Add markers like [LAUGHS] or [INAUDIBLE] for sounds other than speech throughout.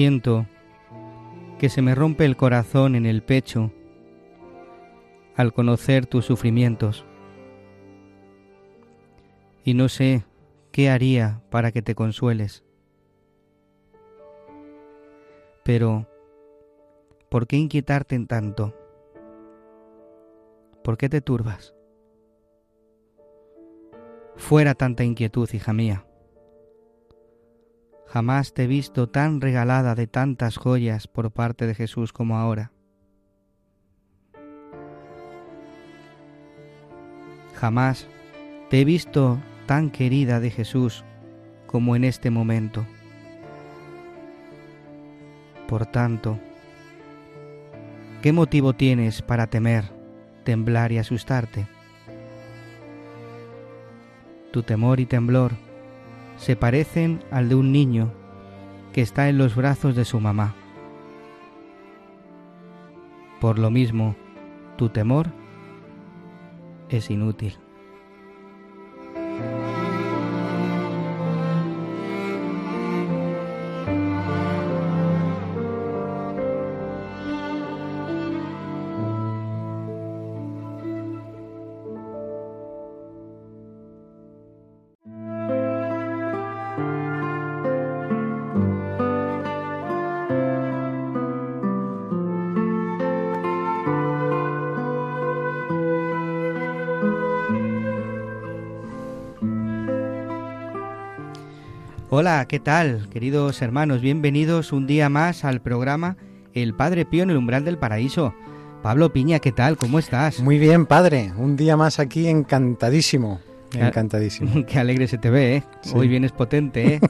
Siento que se me rompe el corazón en el pecho al conocer tus sufrimientos. Y no sé qué haría para que te consueles. Pero, ¿por qué inquietarte en tanto? ¿Por qué te turbas? Fuera tanta inquietud, hija mía. Jamás te he visto tan regalada de tantas joyas por parte de Jesús como ahora. Jamás te he visto tan querida de Jesús como en este momento. Por tanto, ¿qué motivo tienes para temer, temblar y asustarte? Tu temor y temblor se parecen al de un niño que está en los brazos de su mamá. Por lo mismo, tu temor es inútil. ¿Qué tal, queridos hermanos? Bienvenidos un día más al programa El Padre Pío en el umbral del paraíso. Pablo Piña, ¿qué tal? ¿Cómo estás? Muy bien, padre. Un día más aquí encantadísimo. Encantadísimo. [LAUGHS] Qué alegre se te ve, ¿eh? Sí. Hoy vienes potente, ¿eh?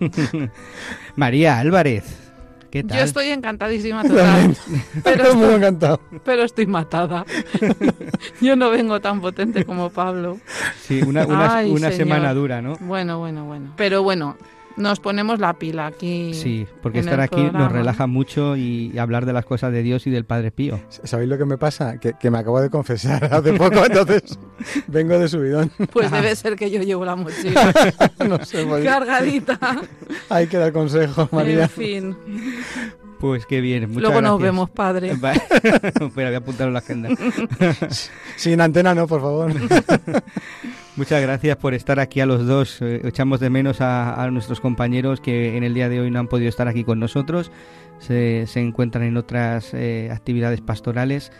[LAUGHS] [LAUGHS] María Álvarez, ¿qué tal? Yo estoy encantadísima total, pero, estoy, encantado. pero estoy matada. Yo no vengo tan potente como Pablo. Sí, una, una- Ay, una señor. semana dura, ¿no? Bueno, bueno, bueno. Pero bueno, nos ponemos la pila aquí. Sí, porque estar aquí nos programa. relaja mucho y hablar de las cosas de Dios y del Padre Pío. ¿Sabéis lo que me pasa? Que, que me acabo de confesar [LAUGHS] hace poco, entonces [LAUGHS] vengo de subidón. Pues debe [LAUGHS] ser que yo llevo la mochila No sé, pues, cargadita. hay que dar consejo, María. En fin. Pues qué bien, muchas Luego nos gracias. vemos, padre. Va- Espera, voy a apuntarlo en la agenda. Sin antena no, por favor. Muchas gracias por estar aquí a los dos. Eh, echamos de menos a, nuestros compañeros que en el día de hoy no han podido estar aquí con nosotros. Se, se encuentran en otras eh, actividades pastorales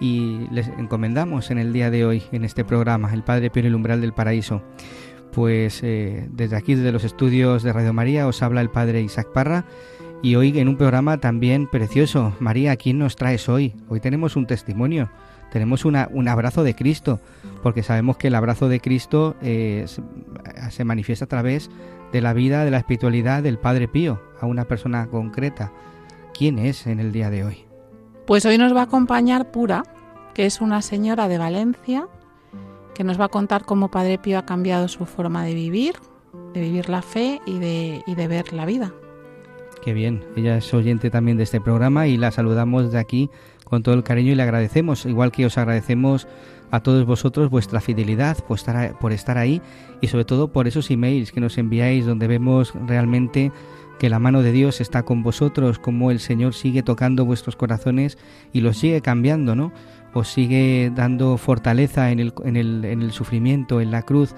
y les encomendamos en el día de hoy, en este programa, El Padre Pío en el umbral del paraíso. Pues eh, desde aquí, desde los estudios de Radio María, os habla el Padre Isaac Parra. Y hoy en un programa también precioso. María, ¿quién nos traes hoy? Hoy tenemos un testimonio, tenemos una, un abrazo de Cristo, porque sabemos que el abrazo de Cristo eh, se, se manifiesta a través de la vida, de la espiritualidad del Padre Pío, a una persona concreta. ¿Quién es en el día de hoy? Pues hoy nos va a acompañar Pura, que es una señora de Valencia, que nos va a contar cómo Padre Pío ha cambiado su forma de vivir, de vivir la fe y de, y de ver la vida. Qué bien, ella es oyente también de este programa y la saludamos de aquí con todo el cariño y le agradecemos, igual que os agradecemos a todos vosotros vuestra fidelidad por estar, por estar ahí y sobre todo por esos emails que nos enviáis donde vemos realmente que la mano de Dios está con vosotros, como el Señor sigue tocando vuestros corazones y los sigue cambiando, ¿no? os sigue dando fortaleza en el, en el, en el sufrimiento, en la cruz,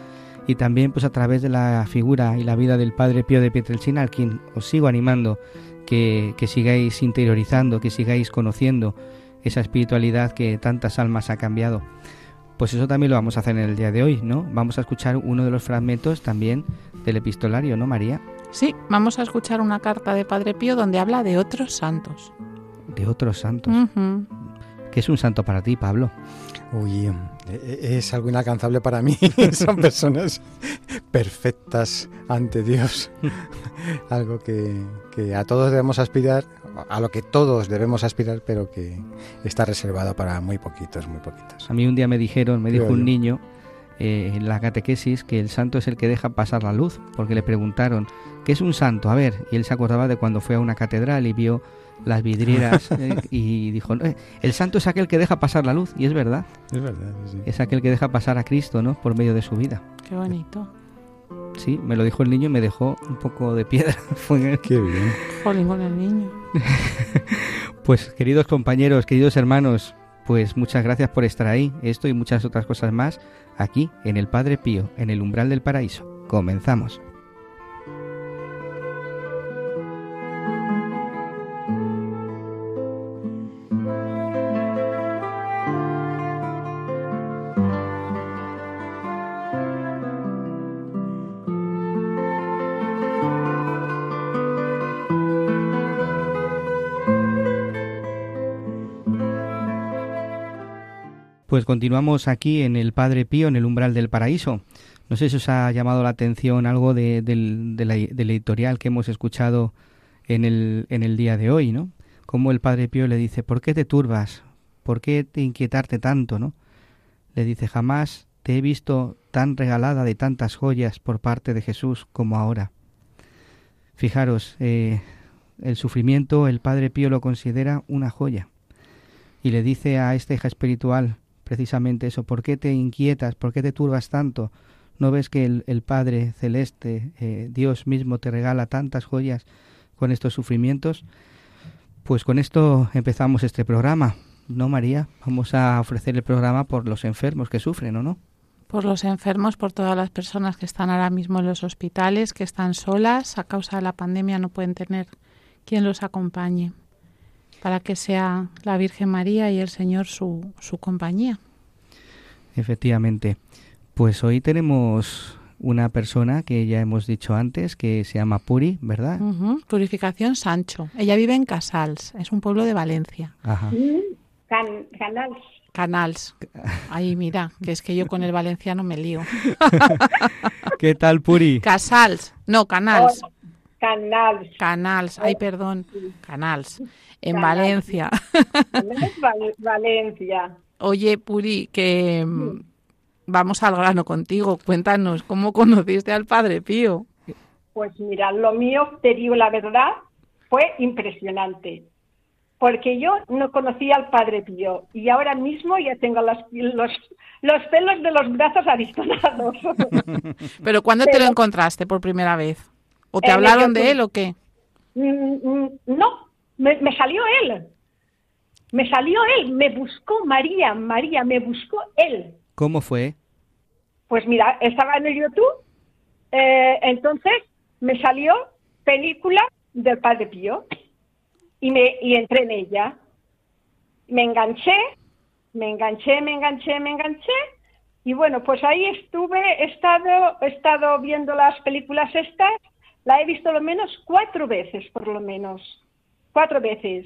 y también pues a través de la figura y la vida del Padre Pío de Pietrelcina, al quien os sigo animando que, que sigáis interiorizando, que sigáis conociendo esa espiritualidad que tantas almas ha cambiado. Pues eso también lo vamos a hacer en el día de hoy, ¿no? Vamos a escuchar uno de los fragmentos también del epistolario, ¿no, María? Sí, vamos a escuchar una carta de Padre Pío donde habla de otros santos. De otros santos. Ujú. ¿Qué es un santo para ti, Pablo? Uy, eh, es algo inalcanzable para mí. [LAUGHS] Son personas perfectas ante Dios. [LAUGHS] algo que, que a todos debemos aspirar, a lo que todos debemos aspirar, pero que está reservado para muy poquitos, muy poquitos. A mí un día me dijeron, me dijo un niño eh, en la catequesis que el santo es el que deja pasar la luz, porque le preguntaron, ¿qué es un santo? A ver, y él se acordaba de cuando fue a una catedral y vio las vidrieras [LAUGHS] eh, y dijo, "Eh, el santo es aquel que deja pasar la luz, y es verdad, Es verdad, sí, sí. es aquel que deja pasar a Cristo, ¿no? Por medio de su vida. Qué bonito. Sí, me lo dijo el niño y me dejó un poco de piedra. [LAUGHS] Fue- Qué bien. Jolín con el niño. [LAUGHS] Pues queridos compañeros, queridos hermanos, pues muchas gracias por estar ahí. Esto y muchas otras cosas más aquí en el Padre Pío, en el umbral del paraíso. Comenzamos. Pues continuamos aquí en el Padre Pío, en el umbral del paraíso. No sé si os ha llamado la atención algo de, del, editorial que hemos escuchado en el, en el día de hoy, ¿no? Como el Padre Pío le dice, ¿por qué te turbas? ¿Por qué te inquietarte tanto, no? Le dice, jamás te he visto tan regalada de tantas joyas por parte de Jesús como ahora. Fijaros, eh, el sufrimiento el Padre Pío lo considera una joya. Y le dice a esta hija espiritual precisamente eso, ¿por qué te inquietas? ¿Por qué te turbas tanto? ¿No ves que el, el Padre Celeste, eh, Dios mismo, te regala tantas joyas con estos sufrimientos? Pues con esto empezamos este programa, ¿no, María? Vamos a ofrecer el programa por los enfermos que sufren, ¿o no? Por los enfermos, por todas las personas que están ahora mismo en los hospitales, que están solas a causa de la pandemia, no pueden tener quien los acompañe, para que sea la Virgen María y el Señor su, su compañía. Efectivamente. Pues hoy tenemos una persona que ya hemos dicho antes, que se llama Puri, ¿verdad? Purificación Sancho. Ella vive en Casals, es un pueblo de Valencia. Ajá. Can, canals. Canals. [LAUGHS] Ahí mira, que es que yo con el valenciano me lío. [LAUGHS] ¿Qué tal, Puri? Casals, no, Canals. Canals. Canals, ay, perdón. Canals. En. Valencia. Val- Valencia. Oye, Puri, que mm, vamos al grano contigo. Cuéntanos, ¿cómo conociste al Padre Pío? Pues mira, lo mío, te digo la verdad, fue impresionante. Porque yo no conocía al Padre Pío y ahora mismo ya tengo los, los, los pelos de los brazos avistonados. [LAUGHS] Pero ¿cuándo te lo encontraste por primera vez? ¿O te hablaron de él o qué? Mm, mm, no, me, me salió él. Me salió él, me buscó María, María, me buscó él. ¿Cómo fue? Pues mira, estaba en el YouTube, eh, entonces me salió película del Padre Pío y, me, y entré en ella. Me enganché, me enganché, me enganché, me enganché y bueno, pues ahí estuve, he estado, he estado viendo las películas estas, la he visto lo menos cuatro veces, por lo menos, cuatro veces.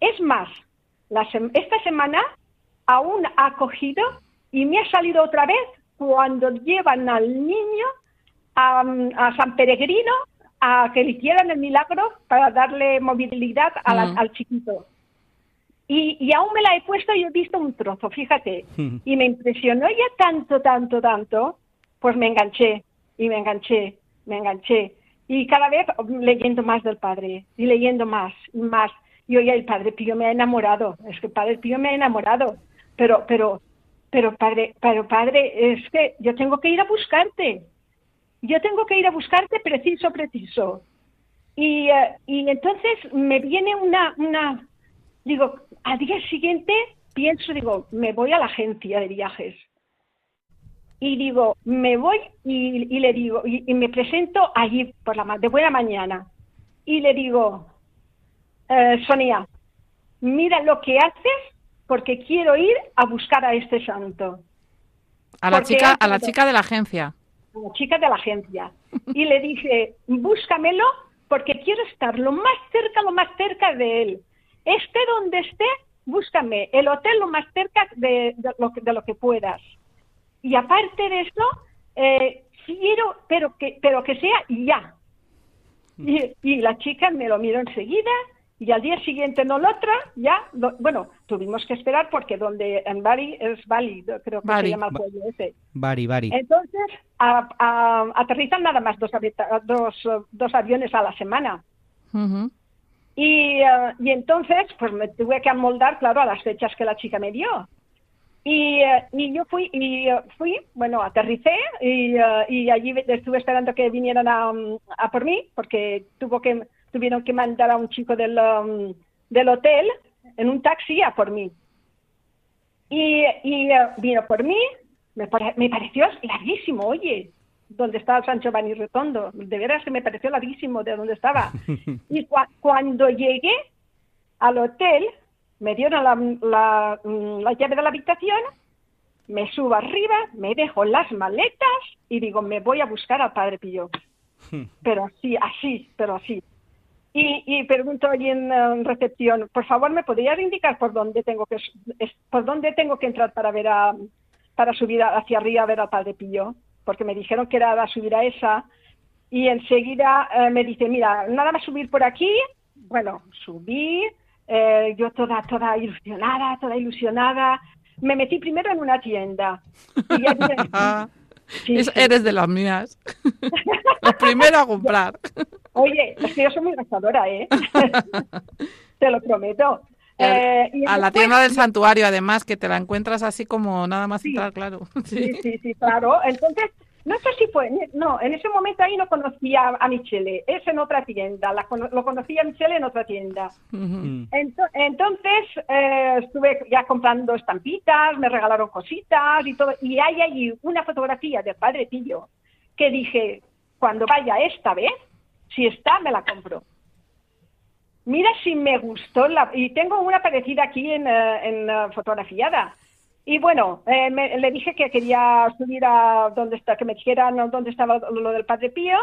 Es más, la esta semana aún ha cogido y me ha salido otra vez cuando llevan al niño a, a San Peregrino a que le hicieran el milagro para darle movilidad a la- Mm. al chiquito. Y, y aún me la he puesto y he visto un trozo, fíjate. Y me impresionó ya tanto, tanto, tanto, pues me enganché y me enganché, me enganché. Y cada vez leyendo más del Padre y leyendo más y más. Y oye, el Padre Pío me ha enamorado, es que el Padre Pío me ha enamorado. Pero, pero, pero Padre, pero Padre, es que yo tengo que ir a buscarte. Yo tengo que ir a buscarte preciso, preciso. Y, eh, y entonces me viene una, una, digo, al día siguiente pienso, digo, me voy a la agencia de viajes. Y digo, me voy y, y le digo, y, y me presento allí por la de buena mañana. Y le digo, eh, Sonia, mira lo que haces porque quiero ir a buscar a este santo. A la Porque chica, a la chica de la agencia. a la chica de la agencia. Y le dije, búscamelo porque quiero estar lo más cerca, lo más cerca de él. Esté donde esté, búscame el hotel lo más cerca de, de lo, que, de lo que puedas. Y aparte de eso, eh, quiero, pero que, pero que sea ya. Y, y la chica me lo miró enseguida y al día siguiente no lo otra, ya, lo- bueno, tuvimos que esperar porque donde en Bali es Bali, creo que se llama el pueblo ese. Bari, Bari. Entonces, a- a- aterrizan nada más dos, dos, dos aviones a la semana. Y, eh, y entonces, pues me tuve que amoldar, claro, a las fechas que la chica me dio. Y, eh, y yo fui, y eh, fui, bueno, aterricé y, eh, y allí estuve esperando que vinieran a, mm, a por mí, porque tuvo que, tuvieron que mandar a un chico del, um, del hotel en un taxi a por mí. Y, y vino por mí, me, me pareció larguísimo, oye, donde estaba el San Giovanni Rotondo, de veras que me pareció larguísimo de donde estaba. [LAUGHS] Y cua- cuando llegué al hotel, me dieron la, la, mm, la llave de la habitación, me subo arriba, me dejo las maletas y digo, me voy a buscar al Padre Pío. [LAUGHS] Pero así, así, pero así. Y, y pregunto allí en, eh, recepción, por favor, ¿me podrías indicar por dónde tengo que por dónde tengo que entrar para ver a, para subir hacia arriba a ver al Padre Pío? Porque me dijeron que era a subir a esa. Y enseguida eh, me dice, mira, nada más subir por aquí. Bueno, subí, eh, yo toda, toda ilusionada, toda ilusionada. Me metí primero en una tienda. Y ya [LAUGHS] Sí, es- sí. Eres de las mías. [LAUGHS] Lo primero a comprar. [LAUGHS] Oye, es que yo soy muy gastadora, ¿eh? Te lo prometo. Eh, y a la tienda del santuario, además, que te la encuentras así como nada más Sí. entrar, claro. Sí, sí, sí, claro. Entonces, no sé si fue, no, en ese momento ahí no conocía a Michele, es en otra tienda, la cono- lo conocía a Michele en otra tienda. Mm. Ento- entonces, eh, estuve ya comprando estampitas, me regalaron cositas y todo, y hay allí una fotografía del Padre Pillo que dije, cuando vaya esta vez, si está, me la compro. Mira si me gustó, la, y tengo una parecida aquí en, eh, en eh, fotografiada. Y bueno, eh, me- le dije que quería subir a donde está, que me dijeran dónde estaba lo del Padre Pío.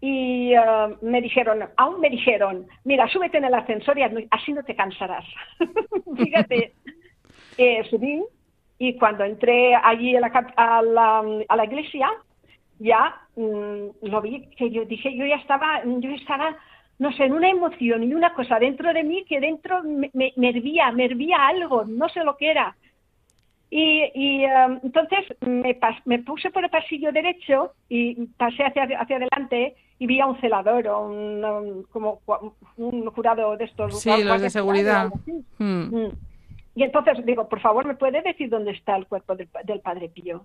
Y eh, me dijeron, aún me dijeron, mira, súbete en el ascensor y así no te cansarás. [LAUGHS] Fíjate, Eh, subí y cuando entré allí a la, a a la iglesia, ya mm, lo vi, que yo dije, yo ya estaba, yo estaba, no sé, en una emoción y una cosa dentro de mí que dentro me, me, me hervía, me hervía algo, no sé lo que era. Y, y, um, entonces me, pas- me puse por el pasillo derecho y pasé hacia, hacia adelante y vi a un celador o un, como un jurado de estos. Sí, los de seguridad. así. Mm. Mm. Y entonces digo, por favor, ¿me puede decir dónde está el cuerpo del, del Padre Pío?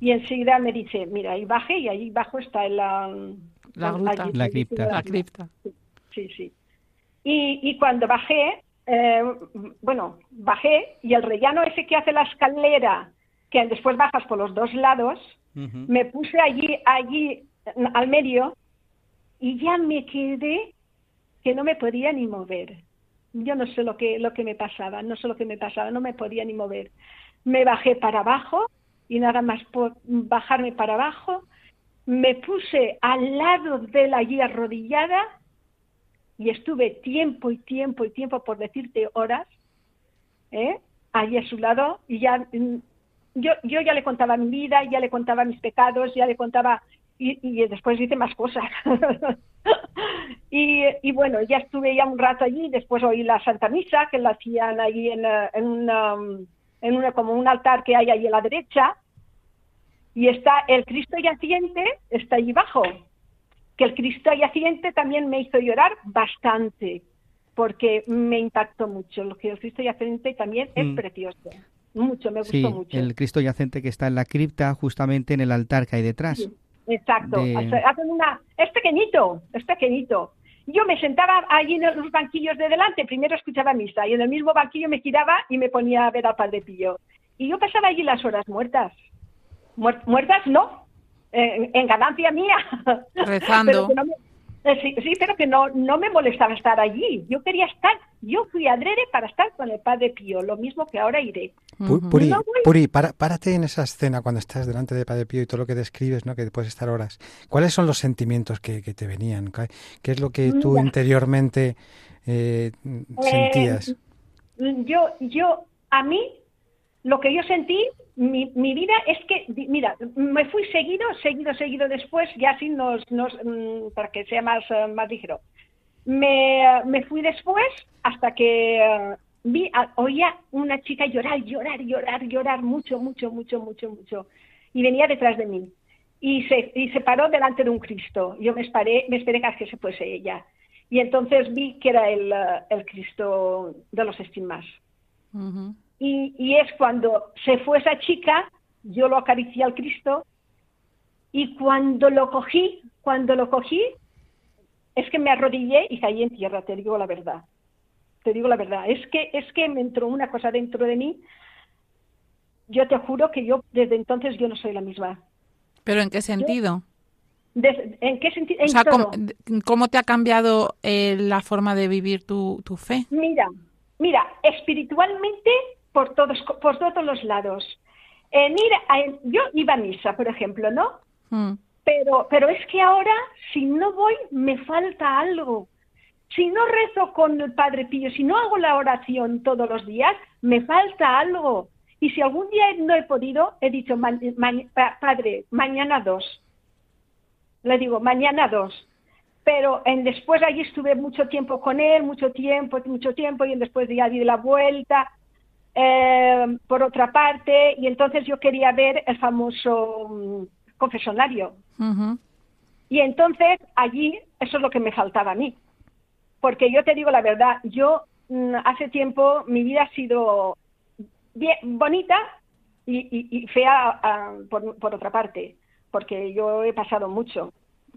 Y enseguida me dice, mira, ahí bajé y ahí abajo está la, La gruta. La cripta. La cripta. Sí, sí. Y, y cuando bajé, eh, bueno, bajé y el rellano ese que hace la escalera, que después bajas por los dos lados, me puse allí, allí al medio y ya me quedé que no me podía ni mover. Yo no sé lo que, lo que me pasaba, no sé lo que me pasaba, no me podía ni mover. Me bajé para abajo y nada más por bajarme para abajo, me puse al lado de la allí arrodillada y estuve tiempo y tiempo y tiempo, por decirte horas, ¿eh? allí a su lado y ya mm, yo, yo ya le contaba mi vida, ya le contaba mis pecados, ya le contaba y, después hice más cosas. [LAUGHS] y, y bueno, ya estuve ya un rato allí, después oí la Santa Misa, que la hacían allí en, eh, en, una, en una, como un altar que hay ahí a la derecha, y está el Cristo yaciente, está allí abajo, que el Cristo yaciente también me hizo llorar bastante, porque me impactó mucho, lo que el Cristo yaciente también es Mm. precioso, mucho, me gustó Sí, mucho. el Cristo yacente que está en la cripta, justamente en el altar que hay detrás. Sí, Exacto. de- Hacen una, es pequeñito, es pequeñito. Yo me sentaba allí en los banquillos de delante, primero escuchaba misa y en el mismo banquillo me giraba y me ponía a ver al Padre Pío. Y yo pasaba allí las horas muertas. muertas no, en, ganancia mía. [LAUGHS] Rezando. Eh, sí, sí, pero que no, no me molestaba estar allí. Yo quería estar, yo fui a Drere para estar con el Padre Pío, lo mismo que ahora iré. Puri, Puri párate en esa escena cuando estás delante del Padre Pío y todo lo que describes, ¿no? que puedes estar horas. ¿Cuáles son los sentimientos que, te venían? ¿Qué es lo que tú interiormente eh, sentías? Eh, yo, yo, a mí, lo que yo sentí mi, mi, vida es que, mira, me fui seguido, seguido, seguido después, ya así nos, nos mm, para que sea más, eh, más ligero. Me, me fui después hasta que eh, vi, oía una chica llorar, llorar, llorar, llorar mucho, mucho, mucho, mucho, mucho. Y venía detrás de mí. Y se, y se paró delante de un Cristo. Yo me esperé, me esperé que se fuese ella. Y entonces vi que era el, eh, el Cristo de los estigmas. Y, es cuando se fue esa chica, yo lo acaricié al Cristo y cuando lo cogí, cuando lo cogí, es que me arrodillé y caí en tierra, te digo la verdad. Te digo la verdad. Es que, es que me entró una cosa dentro de mí. Yo te juro que yo desde entonces yo no soy la misma. ¿Pero en qué sentido? ¿En qué sentido? ¿cómo, te ha cambiado eh, la forma de vivir tu, tu fe? Mira, mira, espiritualmente por todos, por todos los lados. En yo iba a misa, por ejemplo, ¿no? Mm. Pero, pero es que ahora, si no voy, me falta algo. Si no rezo con el Padre Pío, si no hago la oración todos los días, me falta algo. Y si algún día no he podido, he dicho, Padre, mañana dos. Le digo, mañana dos. Pero en, después allí estuve mucho tiempo con él, mucho tiempo, mucho tiempo, y después ya di la vuelta eh, por otra parte, y entonces yo quería ver el famoso mm, confesionario. Y entonces allí eso es lo que me faltaba a mí. Porque yo te digo la verdad, yo mm, hace tiempo mi vida ha sido bien, bonita y, fea ah, por, por, otra parte, porque yo he pasado mucho.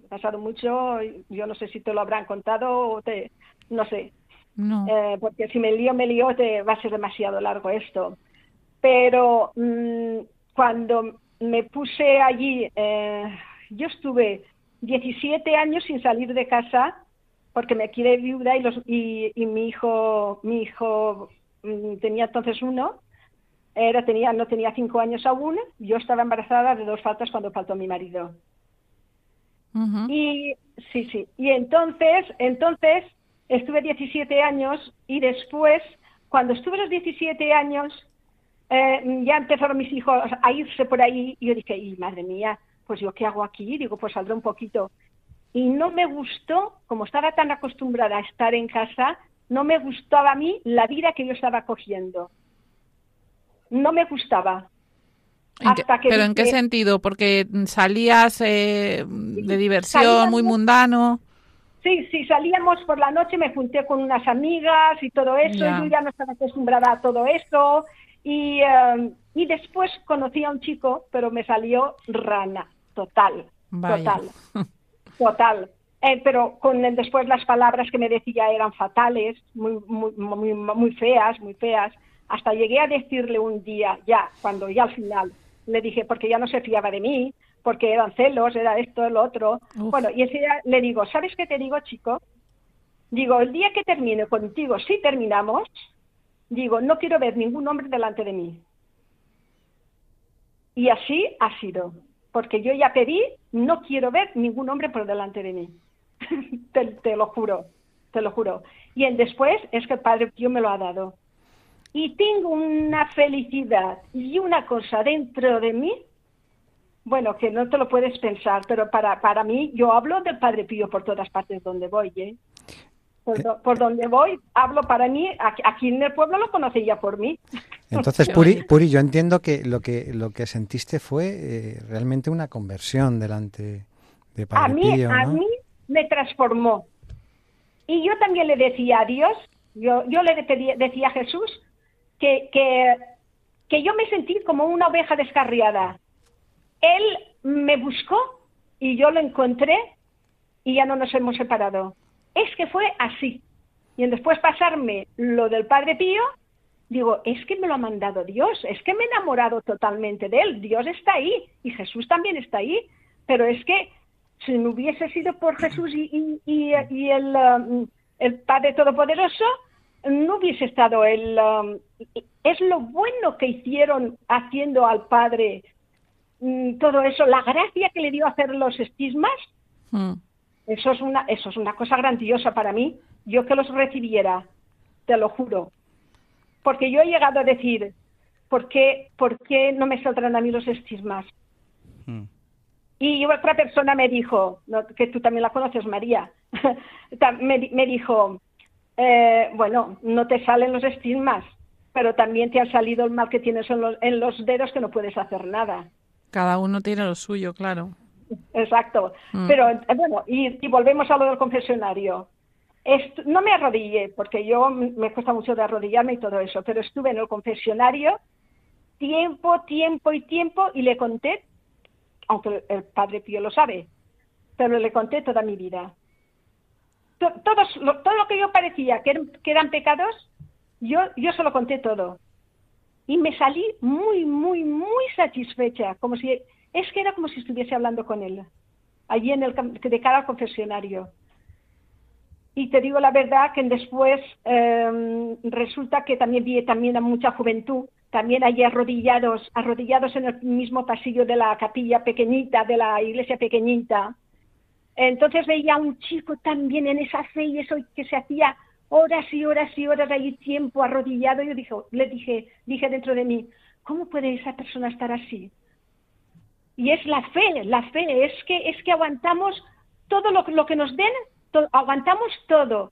Pasado mucho, yo no sé si te lo habrán contado o te, no sé, no. Eh, porque si me lío, me lío, te va a ser demasiado largo esto. Pero mm, cuando me puse allí, eh, yo estuve 17 años sin salir de casa porque me quedé viuda y, los, y, mi hijo, mi hijo mm, tenía entonces uno, era, tenía, no tenía cinco años aún, yo estaba embarazada de dos faltas cuando faltó mi marido. Y sí, sí. Y entonces, entonces estuve 17 años y después, cuando estuve los 17 años, eh, ya empezaron mis hijos a irse por ahí y yo dije, y madre mía, pues yo qué hago aquí, digo, pues saldré un poquito. Y no me gustó, como estaba tan acostumbrada a estar en casa, no me gustaba a mí la vida que yo estaba cogiendo. No me gustaba. ¿Pero en qué sentido? Porque salías eh, de diversión, muy mundano. Sí, sí, salíamos por la noche, me junté con unas amigas y todo eso, yo ya no estaba acostumbrada a todo eso. Y, em, y después conocí a un chico, pero me salió rana, total, total, [LAUGHS] total. Eh, pero con después las palabras que me decía eran fatales, muy, muy, muy, muy feas, muy feas. Hasta llegué a decirle un día, ya, cuando ya al final, le dije, porque ya no se fiaba de mí, porque eran celos, era esto, lo otro. Bueno, y ese día le digo, ¿sabes qué te digo, chico? Digo, el día que termine contigo, si terminamos, digo, no quiero ver ningún hombre delante de mí. Y así ha sido, porque yo ya pedí, no quiero ver ningún hombre por delante de mí. [LAUGHS] te, lo juro, te lo juro. Y el después es que el Padre Pío me lo ha dado. Y tengo una felicidad y una cosa dentro de mí bueno, que no te lo puedes pensar, pero para, para mí, yo hablo del Padre Pío por todas partes donde voy, ¿eh? Por, por donde voy, hablo para mí, aquí en el pueblo lo conocía por mí. Entonces, [LAUGHS] Puri, Puri, yo entiendo que lo que lo que sentiste fue eh, realmente una conversión delante de Padre a mí, Pío, A mí me transformó. Y yo también le decía a Dios, yo, yo le decía a Jesús que, que, yo me sentí como una oveja descarriada él me buscó y yo lo encontré y ya no nos hemos separado. es que fue así. Y después pasarme lo del Padre Pío, digo, es que me lo ha mandado Dios, es que me he enamorado totalmente de él, Dios está ahí y Jesús también está ahí, pero es que si no hubiese sido por Jesús y, y, y el, um, el Padre Todopoderoso, no hubiese estado el... Um, es lo bueno que hicieron haciendo al Padre mm, todo eso, la gracia que le dio hacer los estismas, mm. eso, es una, eso es una cosa grandiosa para mí. Yo que los recibiera, te lo juro. Porque yo he llegado a decir, ¿por qué, por qué no me saldrán a mí los estismas? Mm. Y otra persona me dijo, que tú también la conoces, María, [LAUGHS] me, me dijo, eh, bueno, no te salen los estigmas, pero también te ha salido el mal que tienes en los, en los dedos que no puedes hacer nada. Cada uno tiene lo suyo, claro. Exacto. Mm. Pero eh, bueno, y, volvemos a lo del confesionario. no me arrodillé, porque yo me cuesta mucho de arrodillarme y todo eso, pero estuve en el confesionario tiempo, tiempo y tiempo y le conté, aunque el padre Pío lo sabe, pero le conté toda mi vida todos, lo, todo lo que yo parecía que, eran, pecados, yo, yo se lo conté todo. Y me salí muy, muy, muy satisfecha, como si, es que era como si estuviese hablando con él, allí en el, de cara al confesionario. Y te digo la verdad que después em, resulta que también vi también a mucha juventud, también allí arrodillados, arrodillados en el mismo pasillo de la capilla pequeñita, de la iglesia pequeñita, entonces veía a un chico también en esa fe y eso que se hacía horas y horas y horas ahí tiempo arrodillado. Yo dije, le dije, dije dentro de mí, ¿cómo puede esa persona estar así? Y es la fe, la fe, es que, es que aguantamos todo lo, lo que nos den, aguantamos todo.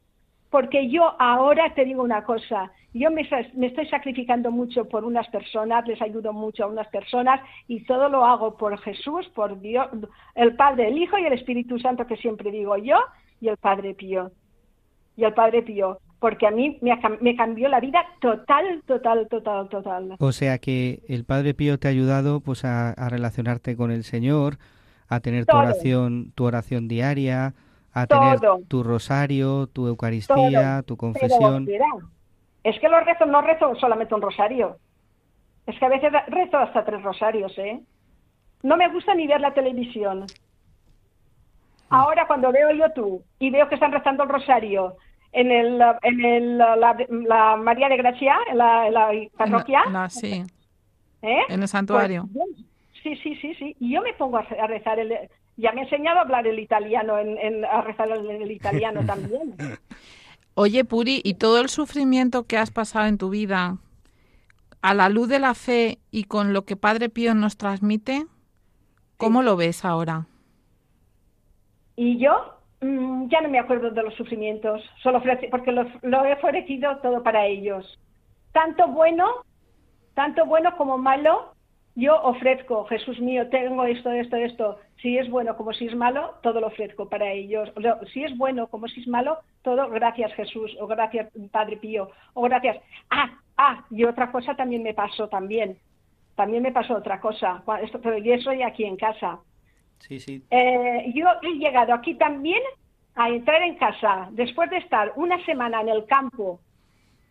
Porque yo ahora te digo una cosa, yo me, estoy sacrificando mucho por unas personas, les ayudo mucho a unas personas y todo lo hago por Jesús, por Dios, el Padre, el Hijo y el Espíritu Santo que siempre digo yo y el Padre Pío. Y el Padre Pío, porque a mí me, cambió la vida total, total, total, total. O sea que el Padre Pío te ha ayudado pues a, relacionarte con el Señor, a tener tu oración, tu oración diaria, a tener tu rosario, tu Eucaristía, tu confesión. Es que los rezo, no rezo solamente un rosario. Es que a veces rezo hasta tres rosarios, ¿eh? No me gusta ni ver la televisión. Mm. Ahora cuando veo YouTube y veo que están rezando el rosario en el, en el, la, María de Gracia, en la, parroquia. sí. ¿eh? En el santuario. Pues, sí, sí, sí, sí. Y yo me pongo a rezar el... Ya me he enseñado a hablar el italiano, en, a rezar el italiano [LAUGHS] también. Oye, Puri, ¿y todo el sufrimiento que has pasado en tu vida, a la luz de la fe y con lo que Padre Pío nos transmite, cómo lo ves ahora? Y yo mm, ya no me acuerdo de los sufrimientos, solo porque lo he ofrecido todo para ellos. Tanto bueno, tanto bueno como malo, yo ofrezco, Jesús mío, tengo esto, esto, esto. Si es bueno como si es malo, todo lo ofrezco para ellos. Si es bueno como si es malo, todo gracias Jesús, o gracias Padre Pío, o gracias. Ah, ah, y otra cosa también me pasó también. También me pasó otra cosa, esto, pero yo soy aquí en casa. Sí, sí. Eh, yo he llegado aquí también a entrar en casa después de estar una semana en el campo,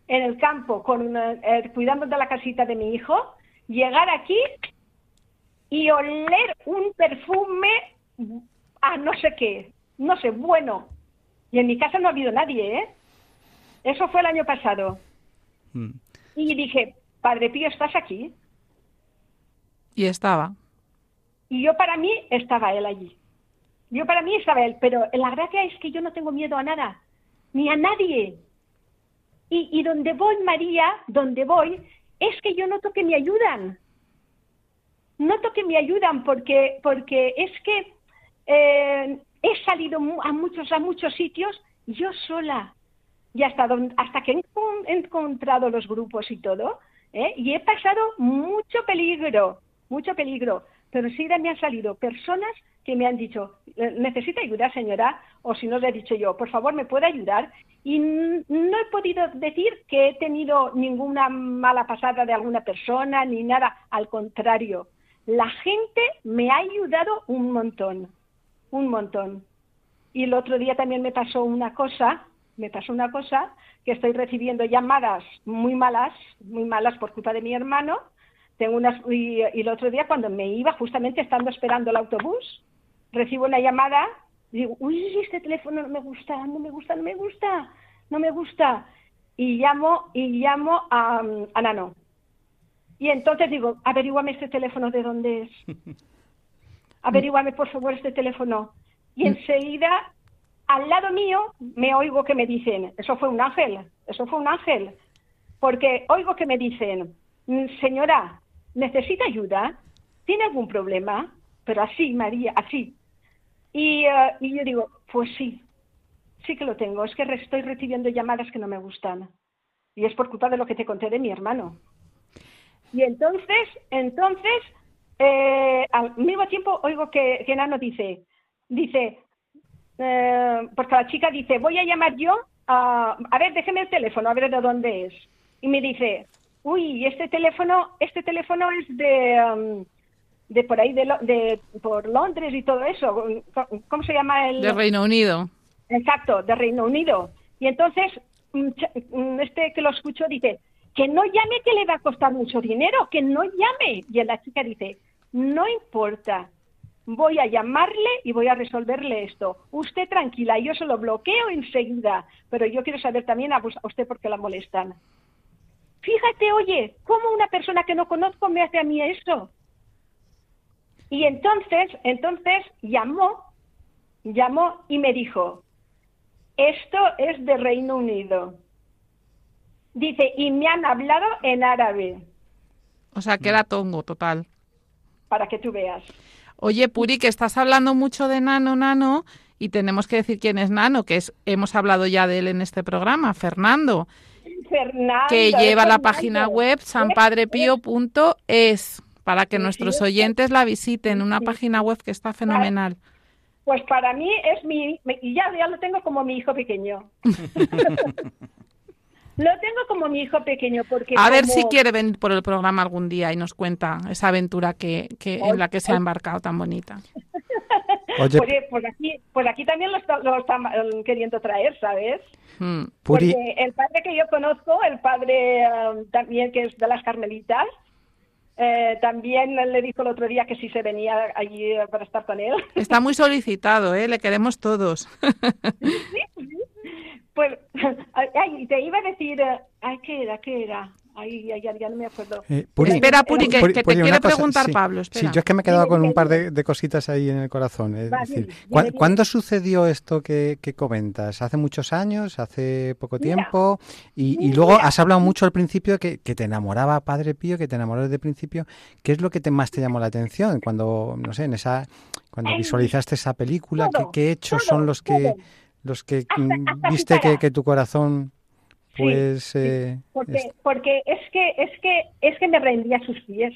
en el campo, con, eh, cuidando de la casita de mi hijo llegar aquí y oler un perfume a no sé qué, no sé, bueno. Y en mi casa no ha habido nadie, ¿eh? Eso fue el año pasado. Mm. Y dije, Padre Pío, ¿estás aquí? Y estaba. Y yo para mí estaba él allí. Yo para mí estaba él, pero la gracia es que yo no tengo miedo a nada, ni a nadie. Y, y donde voy, María, donde voy, es que yo noto que me ayudan. Noto que me ayudan porque, porque es que eh, he salido a muchos, a muchos sitios yo sola. Y hasta, hasta que he encontrado los grupos y todo, ¿eh? y he pasado mucho peligro, mucho peligro. Pero sí me han salido personas que me han dicho, eh, necesita ayuda, señora, o si no le he dicho yo, por favor, ¿me puede ayudar? Y no he podido decir que he tenido ninguna mala pasada de alguna persona ni nada, al contrario, la gente me ha ayudado un montón, un montón. Y el otro día también me pasó una cosa, me pasó una cosa, que estoy recibiendo llamadas muy malas, muy malas por culpa de mi hermano. Tengo unas, y, el otro día cuando me iba, justamente estando esperando el autobús, recibo una llamada y digo, uy, este teléfono no me gusta, no me gusta, no me gusta, no me gusta. Y llamo, y llamo a, a Nano. Y entonces digo, averíguame este teléfono de dónde es. [LAUGHS] Averíguame, por favor, este teléfono. Y enseguida, al lado mío, me oigo que me dicen, eso fue un ángel, eso fue un ángel. Porque oigo que me dicen, "Mm, señora, ¿necesita ayuda? ¿Tiene algún problema? Pero así, María, así. Y, eh, y yo digo, pues sí, sí que lo tengo. Es que estoy recibiendo llamadas que no me gustan. Y es por culpa de lo que te conté de mi hermano. Y entonces, entonces, eh, al mismo tiempo oigo que, que Nano dice, dice, eh, porque la chica dice, voy a llamar yo, a, a ver, déjeme el teléfono, a ver de dónde es. Y me dice, uy, este teléfono, este teléfono es de, um, de por ahí, de, de por Londres y todo eso. ¿Cómo se llama el? De Reino Unido. Exacto, de Reino Unido. Y entonces, mm, mm, este que lo escuchó dice, que no llame que le va a costar mucho dinero, que no llame. Y la chica dice, no importa, voy a llamarle y voy a resolverle esto. Usted tranquila, yo se lo bloqueo enseguida, pero yo quiero saber también a usted por qué la molestan. Fíjate, oye, ¿cómo una persona que no conozco me hace a mí eso? Y entonces, entonces llamó, llamó y me dijo, esto es de Reino Unido. Dice, y me han hablado en árabe, O sea, que era tongo total. para que tú veas. Oye, Puri, que estás hablando mucho de Nano, Nano, y tenemos que decir quién es Nano, que es, hemos hablado ya de él en este programa, Fernando, Fernando. que lleva la Fernando. página web sanpadrepío.es para que nuestros oyentes la visiten, una página web que está fenomenal. Pues para mí es mi, y ya, ya lo tengo como mi hijo pequeño. [LAUGHS] lo tengo como mi hijo pequeño porque A ver si quiere venir por el programa algún día y nos cuenta esa aventura que, que en la que se ha embarcado tan bonita. [LAUGHS] Oye, Oye, pues aquí, pues aquí también lo está, lo está eh, queriendo traer, ¿sabes? Mm. Puri, Porque el padre que yo conozco, el padre eh, también que es de las Carmelitas, eh, también le dijo el otro día que si se venía allí para estar con él. Está muy solicitado, ¿eh? le queremos todos. Pues, [LAUGHS] ay, te iba a decir, eh, ay, ¿qué era? ¿Qué era? Ay, ay, ay, ya no me acuerdo. eh, Puri- Espera, Puri, que, Puri, que te Puri, quiere cosa, preguntar sí. Pablo. Sí, Espera. yo es que me he quedado con un par de, de cositas ahí en el corazón. Es Va, decir, dime, ¿cuá- dime, dime. ¿cuándo sucedió esto que, que comentas? ¿Hace muchos años? ¿Hace poco Mira, tiempo? Y, y mira. luego has hablado mucho al principio que, que te enamoraba Padre Pío, que te enamoró desde el principio. ¿Qué es lo que te, más te llamó la atención cuando, no sé, en esa, cuando visualizaste esa película? ¿Qué, qué hechos todo, son los que, todo. Los que Hasta- mm, viste que, tu corazón, pues, sí, eh, porque, es- porque es que es que es que me rendí a sus pies.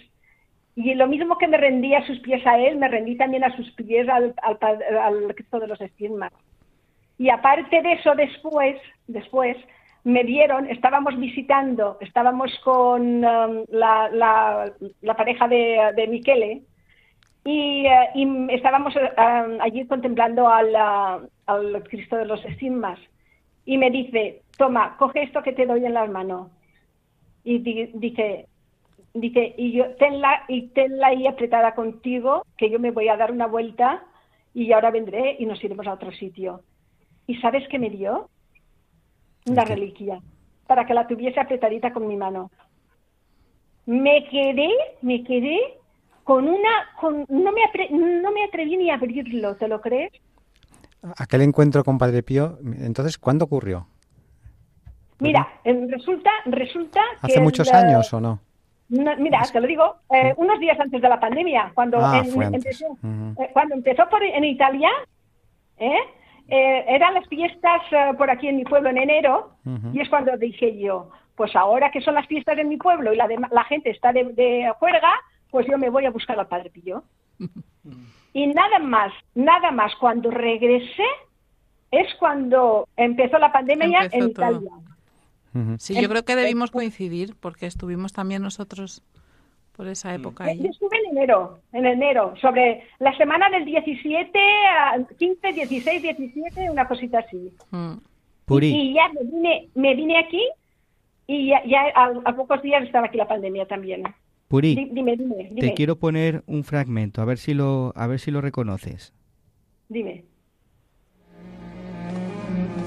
Y lo mismo que me rendí a sus pies a él me rendí también a sus pies al, al, al Cristo de los estigmas. Y aparte de eso después después me vieron estábamos visitando estábamos con um, la, la, la pareja de, de Michele y, eh, y estábamos eh, allí contemplando al, ah, al Cristo de los estigmas y me dice, toma, coge esto que te doy en las manos. Y di- dice, dice, y yo tenla, y tenla ahí apretada contigo, que yo me voy a dar una vuelta y ahora vendré y nos iremos a otro sitio. ¿Y sabes qué me dio? Una reliquia, para que la tuviese apretadita con mi mano. Me quedé, me quedé con una, con, no, me no me atreví ni a abrirlo, ¿te lo crees? aquel encuentro con Padre Pío, entonces, ¿cuándo ocurrió? Mira, em, resulta, resulta que ¿Hace muchos el, años o no? No, mira, te lo digo, eh, unos días antes de la pandemia, cuando, Ah, en- antes. empezó, eh, cuando empezó por, en Italia, ¿eh? Eh, eran las fiestas eh, por aquí en mi pueblo en enero, y es cuando dije yo, pues ahora que son las fiestas en mi pueblo y la, dema- la gente está de, de juerga, pues yo me voy a buscar al Padre Pío. [LAUGHS] y nada más, nada más, cuando regresé, es cuando empezó la pandemia Empezó en todo. Italia. Sí, yo creo que debimos coincidir porque estuvimos también nosotros por esa época Yo ahí. estuve en enero, en enero, sobre la semana del 17, a 15, 16, 17, una cosita así. Mm. Puri, Y ya me vine, me vine aquí y ya, ya a, a pocos días estaba aquí la pandemia también. Puri, Dime, dime, dime. te quiero poner un fragmento, a ver si lo, a ver si lo reconoces. Dime.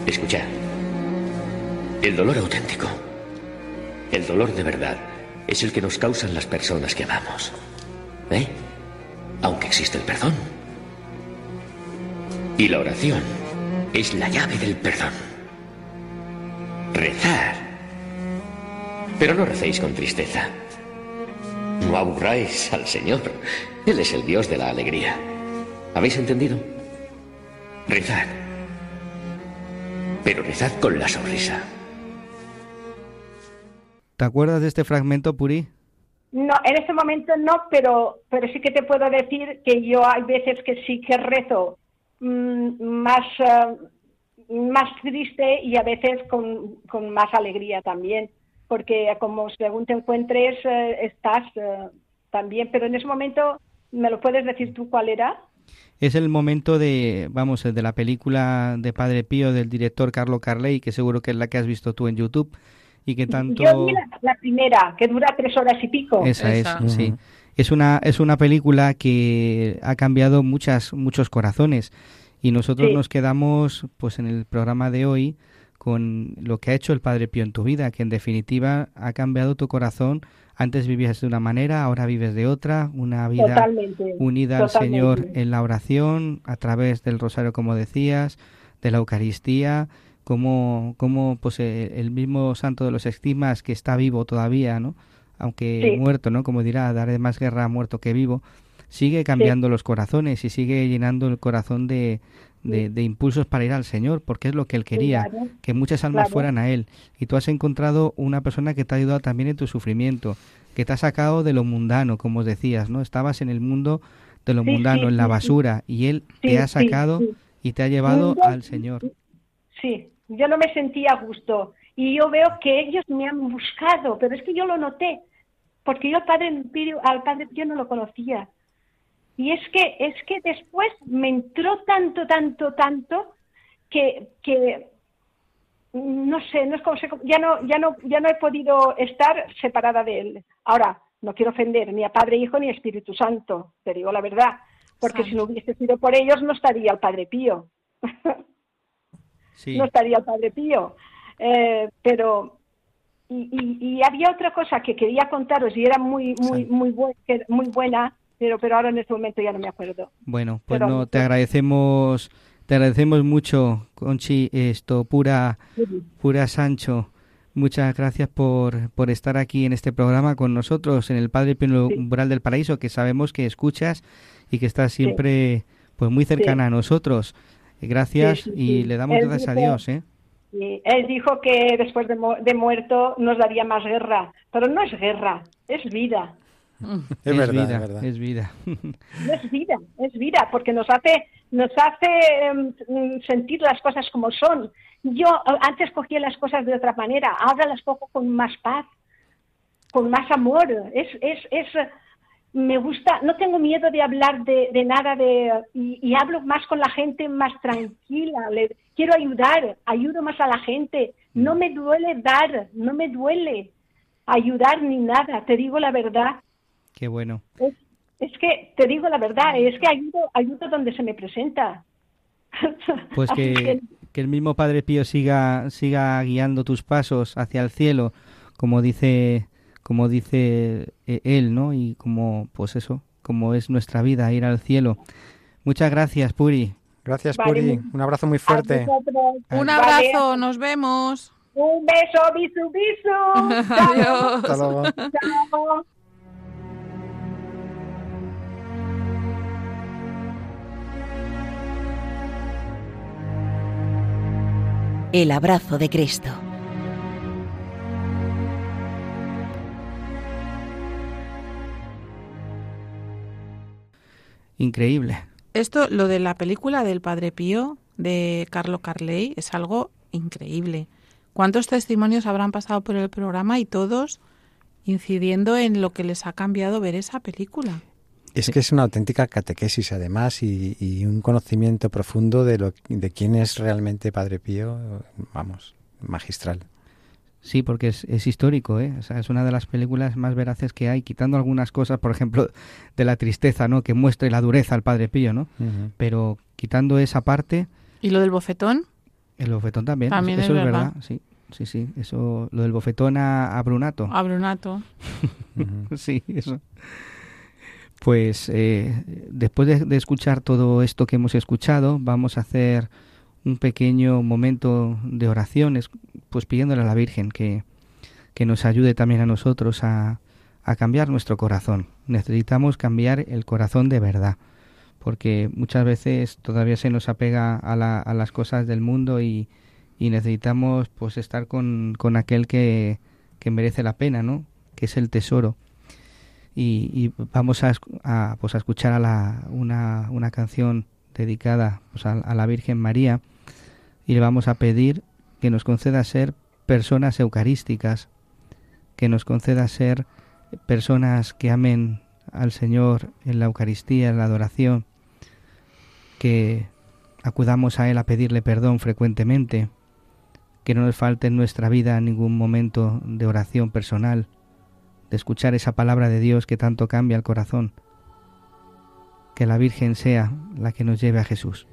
Escuchad. El dolor auténtico, el dolor de verdad, es el que nos causan las personas que amamos. ¿Eh? Aunque existe el perdón. Y la oración es la llave del perdón. Rezar. Pero no recéis con tristeza. No aburráis al Señor. Él es el Dios de la alegría. ¿Habéis entendido? Rezad. Pero rezad con la sonrisa. ¿Te acuerdas de este fragmento, Puri? No, en este momento no, pero, pero sí que te puedo decir que yo hay veces que sí que rezo mm, más, eh, más triste y a veces con, con más alegría también, porque como según te encuentres eh, estás eh, también, pero en ese momento, ¿me lo puedes decir tú cuál era? Es el momento de, vamos, de la película de Padre Pío del director Carlo Carley, que seguro que es la que has visto tú en YouTube y que tanto Yo vi la, la primera, que dura tres horas y pico. esa es, Esa. sí. Es una es una película que ha cambiado muchas muchos corazones y nosotros Sí. nos quedamos pues en el programa de hoy con lo que ha hecho el Padre Pío en tu vida, que en definitiva ha cambiado tu corazón. Antes vivías de una manera, ahora vives de otra, una vida Totalmente. unida al. Señor en la oración, a través del rosario, como decías, de la Eucaristía, como, como pues eh, el mismo santo de los estigmas que está vivo todavía, ¿no? Aunque Sí. muerto, ¿no? Como dirá, daré más guerra muerto que vivo, sigue cambiando los corazones y sigue llenando el corazón de, de, de impulsos para ir al Señor, porque es lo que Él quería, claro. que muchas almas Claro. fueran a Él. Y tú has encontrado una persona que te ha ayudado también en tu sufrimiento, que te ha sacado de lo mundano, como os decías, ¿no? Estabas en el mundo de lo Sí, mundano, sí, en la basura, y Él te ha sacado y te ha llevado al Señor. Sí, yo no me sentía a gusto. Y yo veo que ellos me han buscado, pero es que yo lo noté, porque yo al Padre al Padre Pío no lo conocía. Y es que, es que después me entró tanto, tanto, tanto, que, que no sé, no es como ya no, ya no, ya no he podido estar separada de él. Ahora, no quiero ofender ni a Padre, Hijo ni a Espíritu Santo, te digo la verdad, porque si no hubiese sido por ellos no estaría el Padre Pío. Sí, no estaría el Padre Pío. Eh, pero y, y- y había otra cosa que quería contaros y era muy muy muy buen- muy buena, pero pero ahora en este momento ya no me acuerdo. bueno, pues pero- no, te agradecemos, te agradecemos mucho, Conchi, esto, pura, pura Sancho. Muchas gracias por, por estar aquí en este programa con nosotros, en el Padre Sí. Umbral del Paraíso, que sabemos que escuchas y que estás siempre pues muy cercana a nosotros. Gracias y le damos Él gracias a Dios, ¿eh? Él dijo que después de, mu- de muerto nos daría más guerra, pero no es guerra, es vida. [LAUGHS] Es, verdad, vida, es verdad. es vida. [LAUGHS] No es vida, es vida, porque nos hace, nos hace em, mm, sentir las cosas como son. Yo antes cogía las cosas de otra manera, ahora las cojo con más paz, con más amor. Es, es, es, me gusta, no tengo miedo de hablar de, de nada de, y, y hablo más con la gente más tranquila. Le, quiero ayudar, ayudo más a la gente. No me duele dar, no me duele ayudar ni nada, te digo la verdad. Qué bueno. Es, es que, te digo la verdad, es que ayudo, ayudo donde se me presenta. [LAUGHS] Pues que, que el mismo Padre Pío siga, siga guiando tus pasos hacia el cielo, como dice, como dice eh, él, ¿no? Y como, pues eso, como es nuestra vida, ir al cielo. Muchas gracias, Puri. Gracias, Vale, Puri. Un abrazo muy fuerte. vosotros. Un Vale. abrazo, nos vemos. Un beso, bisu, bisu. [LAUGHS] Chao. Adiós. Hasta luego. Chao. El abrazo de Cristo. Increíble. Esto, lo de la película del Padre Pío de Carlo Carley, es algo increíble. ¿Cuántos testimonios habrán pasado por el programa y todos incidiendo en lo que les ha cambiado ver esa película. Es que es una auténtica catequesis además y, y un conocimiento profundo de, lo, de quién es realmente Padre Pío, vamos, magistral. Sí, porque es, es histórico, ¿eh? O sea, es una de las películas más veraces que hay, quitando algunas cosas, por ejemplo, de la tristeza, ¿no? Que muestre la dureza al Padre Pío, ¿no? Pero quitando esa parte, ¿Y lo del bofetón? el bofetón también. También eso es es verdad. verdad, sí. Sí, sí, eso, lo del bofetón a, a Brunato. A Brunato. [LAUGHS] Sí, eso. Pues eh, después de, escuchar todo esto que hemos escuchado, vamos a hacer un pequeño momento de oraciones, pues pidiéndole a la Virgen que, que nos ayude también a nosotros a, a cambiar nuestro corazón. Necesitamos cambiar el corazón de verdad, porque muchas veces todavía se nos apega a, la- a las cosas del mundo y, y necesitamos pues estar con, con aquel que, que merece la pena, ¿no? Que es el tesoro y, vamos a, a, pues a escuchar a la, una, una canción dedicada pues, a, a la Virgen María y le vamos a pedir que nos conceda ser personas eucarísticas, que nos conceda ser personas que amen al Señor en la Eucaristía, en la adoración, que acudamos a Él a pedirle perdón frecuentemente, que no nos falte en nuestra vida ningún momento de oración personal, de escuchar esa palabra de Dios que tanto cambia el corazón. Que la Virgen sea la que nos lleve a Jesús.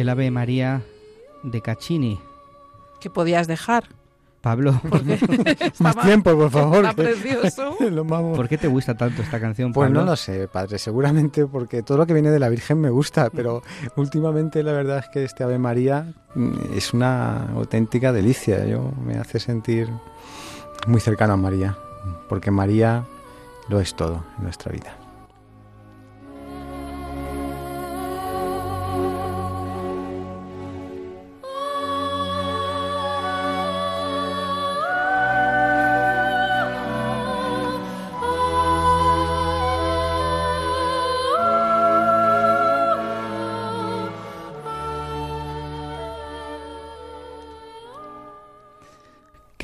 El Ave María de Caccini. Que podías dejar. Pablo, [LAUGHS] [LAUGHS] Más tiempo, por favor. Está que- precioso. [LAUGHS] lo vamos- ¿por qué te gusta tanto esta canción, Pues Pablo? no lo sé, padre, seguramente porque todo lo que viene de la Virgen me gusta, pero últimamente la verdad es que este Ave María mm, es una auténtica delicia. Yo me hace sentir muy cercano a María, porque María lo es todo en nuestra vida.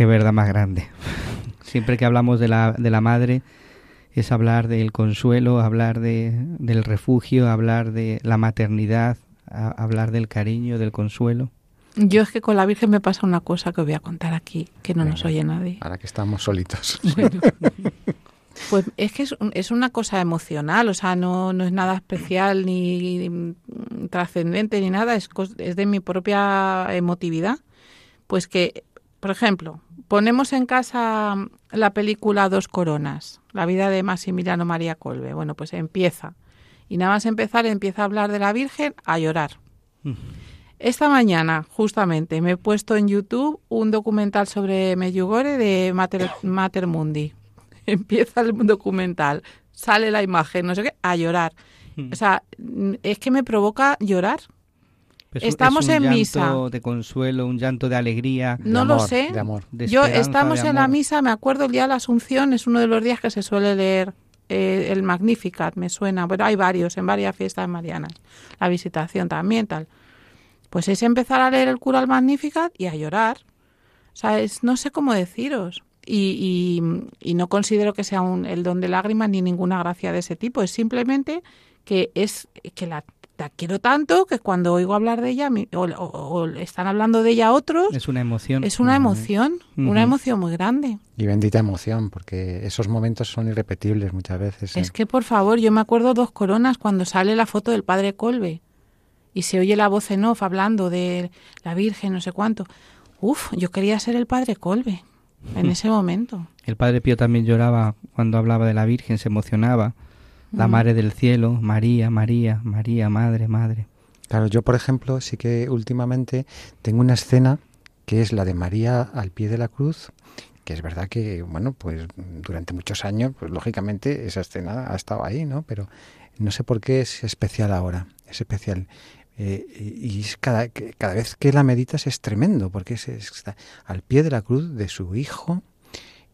Qué verdad más grande. Siempre que hablamos de la, de la madre es hablar del consuelo, hablar de, del refugio, hablar de la maternidad, a- hablar del cariño, del consuelo. Yo es que con la Virgen me pasa una cosa que os voy a contar aquí, que no nos oye nadie. Ahora que estamos solitos. [LAUGHS] Bueno, pues es que es, un- es una cosa emocional, o sea, no, no es nada especial ni mm, trascendente ni nada, es, es de mi propia emotividad. Pues que, por ejemplo, ponemos en casa mm, la película Dos Coronas, la vida de Maximiliano María Colbe. Bueno, pues empieza. Y nada más empezar, empieza a hablar de la Virgen a llorar. Esta mañana, justamente, me he puesto en YouTube un documental sobre Medjugorje de Mater, Mater Mundi. [LAUGHS] Empieza el documental, sale la imagen, no sé qué, a llorar. O sea, mm, es que me provoca llorar. Estamos es un en llanto misa. de consuelo, un llanto de alegría. De No lo sé. De amor. de Yo estamos de en la misa, me acuerdo el día de la Asunción, es uno de los días que se suele leer eh, el Magnificat, me suena, pero hay varios, en varias fiestas marianas. La visitación también, tal. Pues es empezar a leer el cura al Magnificat y a llorar. O sea, es, no sé cómo deciros. Y, y- y no considero que sea un, el don de lágrimas ni ninguna gracia de ese tipo. Es simplemente que es que la, la quiero tanto que cuando oigo hablar de ella o, o, están hablando de ella otros es una emoción. es una emoción una emoción muy grande. Y bendita emoción porque esos momentos son irrepetibles muchas veces es que por favor yo me acuerdo dos coronas cuando sale la foto del padre Colbe y se oye la voz en off hablando de la Virgen no sé cuánto. Uf yo quería ser el padre Colbe en [LAUGHS] ese momento. El padre Pío también lloraba cuando hablaba de la Virgen se emocionaba la Madre del Cielo, María, María, María, Madre, Madre. Claro, yo por ejemplo sí que últimamente tengo una escena que es la de María al pie de la cruz, que es verdad que, bueno, pues durante muchos años, pues lógicamente esa escena ha estado ahí, ¿no? Pero no sé por qué es especial ahora, es especial. Eh, y es cada, cada vez que la meditas es tremendo, porque es, está al pie de la cruz de su hijo,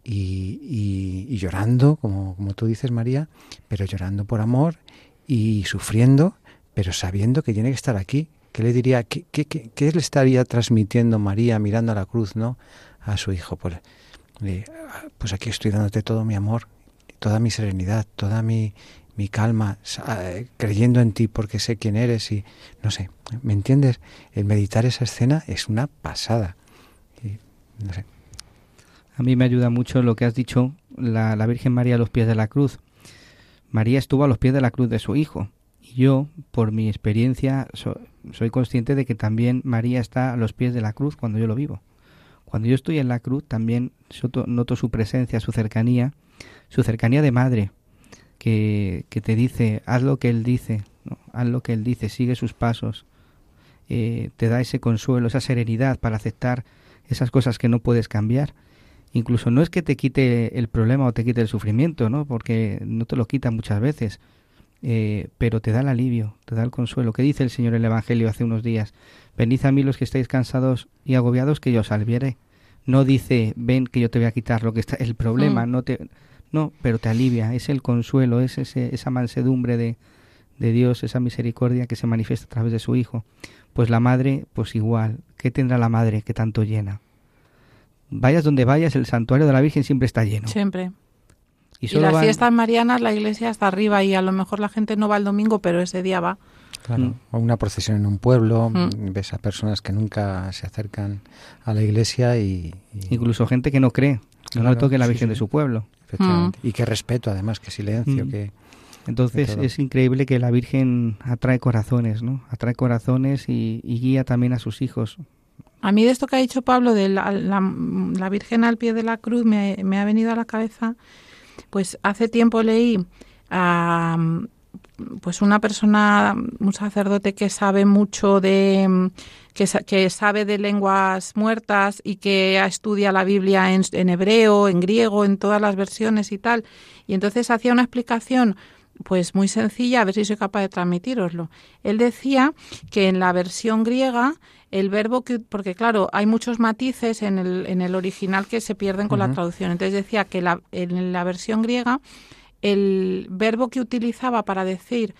y, llorando, como, como tú dices, María, pero llorando por amor y sufriendo, pero sabiendo que tiene que estar aquí. ¿Qué le diría? ¿Qué, qué, qué, le estaría transmitiendo María mirando a la cruz, no? A su hijo. Pues, pues aquí estoy dándote todo mi amor, toda mi serenidad, toda mi, mi calma, creyendo en ti porque sé quién eres y no sé, ¿me entiendes? El meditar esa escena es una pasada. no sé. A mí me ayuda mucho lo que has dicho, la, Virgen María a los pies de la cruz. María estuvo a los pies de la cruz de su Hijo. Y yo, por mi experiencia, soy consciente de que también María está a los pies de la cruz cuando yo lo vivo. Cuando yo estoy en la cruz, también noto su presencia, su cercanía, su cercanía de madre, que, que te dice, haz lo que Él dice, haz lo que Él dice, sigue sus pasos, eh, te da ese consuelo, esa serenidad para aceptar esas cosas que no puedes cambiar incluso no es que te quite el problema o te quite el sufrimiento, ¿no? Porque no te lo quita muchas veces, eh, pero te da el alivio, te da el consuelo. ¿Qué dice el Señor en el Evangelio hace unos días? Venid a mí los que estáis cansados y agobiados, que yo os aliviaré. No dice, ven que yo te voy a quitar lo que está, el problema, mm. no te... No, pero te alivia, es el consuelo, es ese, esa mansedumbre de, de Dios, esa misericordia que se manifiesta a través de su Hijo. Pues la madre, pues igual, ¿qué tendrá la madre que tanto llena? Vayas donde vayas, el santuario de la Virgen siempre está lleno. Siempre. Y, las fiestas marianas, la iglesia está arriba y a lo mejor la gente no va el domingo, pero ese día va. Claro, mm. o una procesión en un pueblo, mm. ves a personas que nunca se acercan a la iglesia y... Incluso gente que no cree, que no toque la Virgen de su pueblo. Efectivamente. Mm. Y qué respeto, además, qué silencio, que... Entonces es increíble que la Virgen atrae corazones, ¿no? Atrae corazones y guía también a sus hijos. A mí de esto que ha dicho Pablo de la, la, Virgen al pie de la cruz me, ha venido a la cabeza, pues hace tiempo leí a pues una persona, un sacerdote que sabe mucho de, que, que sabe de lenguas muertas y que estudia la Biblia en, en hebreo, en griego, en todas las versiones y tal. Y entonces hacía una explicación pues muy sencilla, a ver si soy capaz de transmitiroslo. Él decía que en la versión griega el verbo que, porque claro, hay muchos matices en el, en el original que se pierden con la traducción. Entonces decía que la, en la versión griega el verbo que utilizaba para decir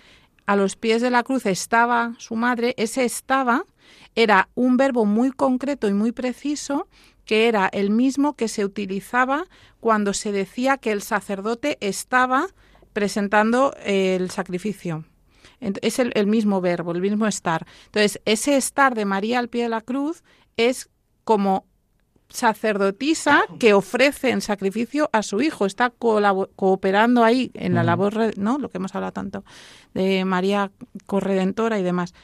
a los pies de la cruz estaba su madre, ese estaba era un verbo muy concreto y muy preciso que era el mismo que se utilizaba cuando se decía que el sacerdote estaba presentando el sacrificio. Es el, mismo verbo, el mismo estar. Entonces, ese estar de María al pie de la cruz es como sacerdotisa que ofrece en sacrificio a su hijo, está cooperando ahí en la labor, ¿no? Lo que hemos hablado tanto de María corredentora y demás.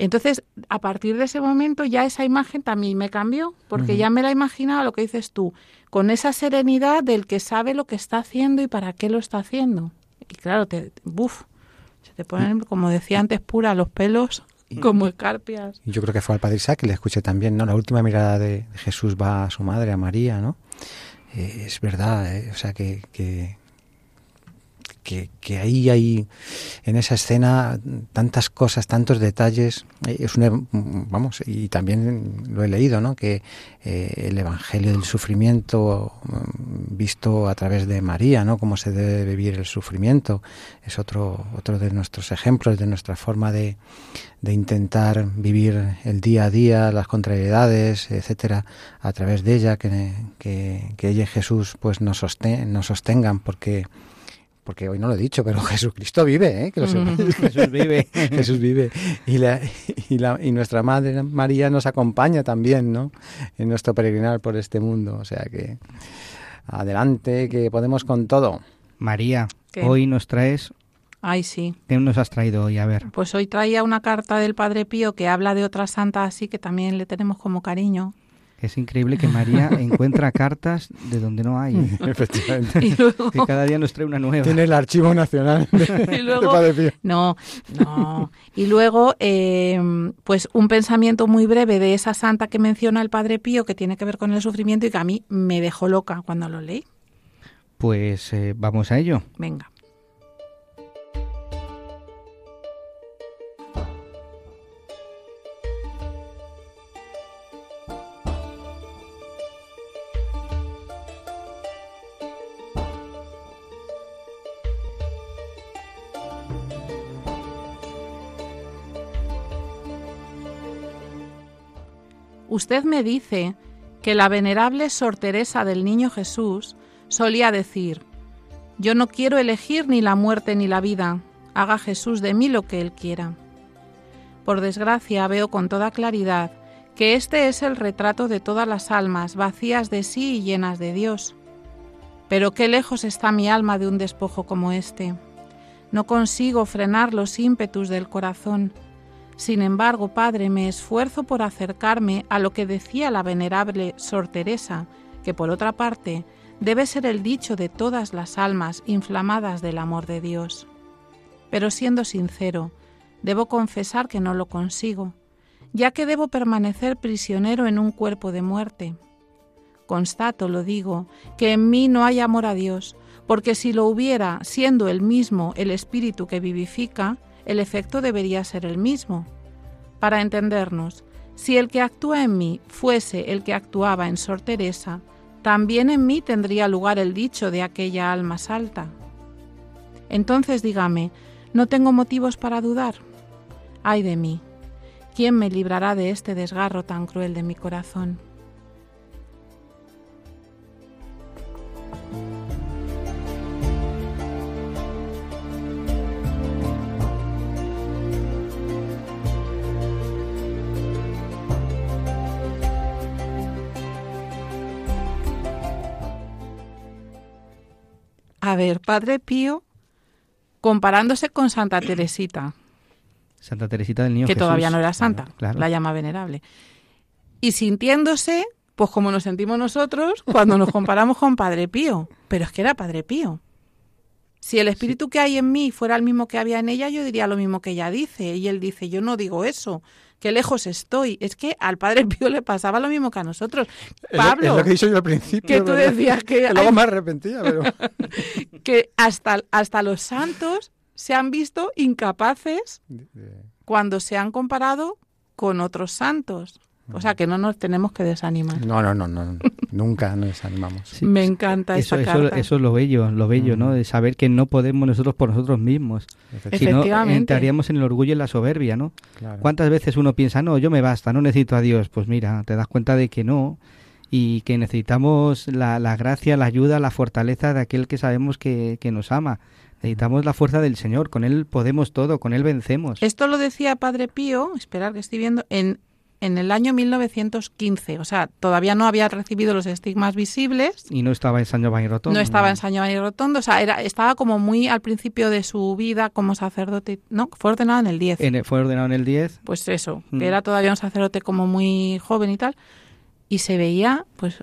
Entonces, a partir de ese momento ya esa imagen también me cambió, porque ya me la imaginaba lo que dices tú, con esa serenidad del que sabe lo que está haciendo y para qué lo está haciendo. Y claro, te, buf, te ponen, como decía antes, pura los pelos como escarpias. Yo creo que fue al Padre Isaac que le escuché también, ¿no? La última mirada de Jesús va a su madre, a María, ¿no? Eh, es verdad, eh, o sea, que, que, que, ahí hay en esa escena tantas cosas, tantos detalles. Eh, es una, vamos, y también lo he leído, ¿no? Que eh, el Evangelio del sufrimiento mm, visto a través de María, ¿no? Cómo se debe vivir el sufrimiento es otro otro de nuestros ejemplos, de nuestra forma de, de intentar vivir el día a día, las contrariedades, etcétera, a través de ella, que, que, ella y Jesús pues nos, nos sostengan, porque porque hoy no lo he dicho, pero [LAUGHS] Jesucristo vive, ¿eh? Que lo. [LAUGHS] Jesús vive. [LAUGHS] Jesús vive. Y, la, y, la, y nuestra Madre María nos acompaña también, ¿no? En nuestro peregrinar por este mundo. O sea que adelante, que podemos con todo. María, ¿Qué? hoy nos traes... Ay, sí. ¿Qué nos has traído hoy? A ver. Pues hoy traía una carta del Padre Pío que habla de otra santa así que también le tenemos como cariño. Es increíble que María [LAUGHS] encuentra cartas de donde no hay. [LAUGHS] Efectivamente. Y luego, [LAUGHS] cada día nos trae una nueva. Tiene el archivo nacional de, Y luego- de Padre Pío. no, no. Y luego, eh, pues un pensamiento muy breve de esa santa que menciona el Padre Pío que tiene que ver con el sufrimiento y que a mí me dejó loca cuando lo leí. Pues eh, vamos a ello. Venga. Usted me dice que la venerable Sor Teresa del Niño Jesús solía decir, yo no quiero elegir ni la muerte ni la vida, haga Jesús de mí lo que Él quiera. Por desgracia veo con toda claridad que este es el retrato de todas las almas vacías de sí y llenas de Dios. Pero qué lejos está mi alma de un despojo como este. No consigo frenar los ímpetus del corazón. Sin embargo, Padre, me esfuerzo por acercarme a lo que decía la venerable Sor Teresa, que por otra parte debe ser el dicho de todas las almas inflamadas del amor de Dios. Pero siendo sincero, debo confesar que no lo consigo, ya que debo permanecer prisionero en un cuerpo de muerte. Constato, lo digo, que en mí no hay amor a Dios, porque si lo hubiera, siendo el mismo el espíritu que vivifica, el efecto debería ser el mismo. Para entendernos, si el que actúa en mí fuese el que actuaba en Sor Teresa, también en mí tendría lugar el dicho de aquella alma salta. Entonces dígame, ¿no tengo motivos para dudar? Ay de mí, ¿quién me librará de este desgarro tan cruel de mi corazón? A ver, Padre Pío, comparándose con Santa Teresita, Santa Teresita del Niño que Jesús. todavía no era santa, Claro, claro. la llama venerable. Y sintiéndose, pues como nos sentimos nosotros cuando nos comparamos con Padre Pío. Pero es que era Padre Pío. Si el espíritu que hay en mí fuera el mismo que había en ella, yo diría lo mismo que ella dice. Y él dice, yo no digo eso, que lejos estoy. Es que al Padre [LAUGHS] Pío le pasaba lo mismo que a nosotros. Es lo- Pablo, es lo que he dicho yo al principio. que tú decías que, [LAUGHS] Que luego me arrepentía, pero... [LAUGHS] que hasta, hasta los santos se han visto incapaces cuando se han comparado con otros santos. O sea que no nos tenemos que desanimar. No, no, no, no. [LAUGHS] Nunca nos desanimamos. Sí, Me encanta Eso, esta eso, carta. eso es lo bello, lo bello, ¿no? De saber que no podemos nosotros por nosotros mismos. Si no, Efectivamente. entraríamos en el orgullo y en la soberbia, ¿no? Claro. ¿Cuántas veces uno piensa, no, yo me basta, no necesito a Dios? Pues mira, te das cuenta de que no y que necesitamos la, la gracia, la ayuda, la fortaleza de aquel que sabemos que, que nos ama. Necesitamos la fuerza del Señor, con Él podemos todo, con Él vencemos. Esto lo decía Padre Pío, esperar que estoy viendo, en, en el año 1915. O sea, todavía no había recibido los estigmas visibles. Y no estaba en San Giovanni Rotondo. No estaba en San Giovanni Rotondo, o sea, era, estaba como muy al principio de su vida como sacerdote. No, fue ordenado en el 10. En el- fue ordenado en el 10. Pues eso, Mm. que era todavía un sacerdote como muy joven y tal. Y se veía, pues,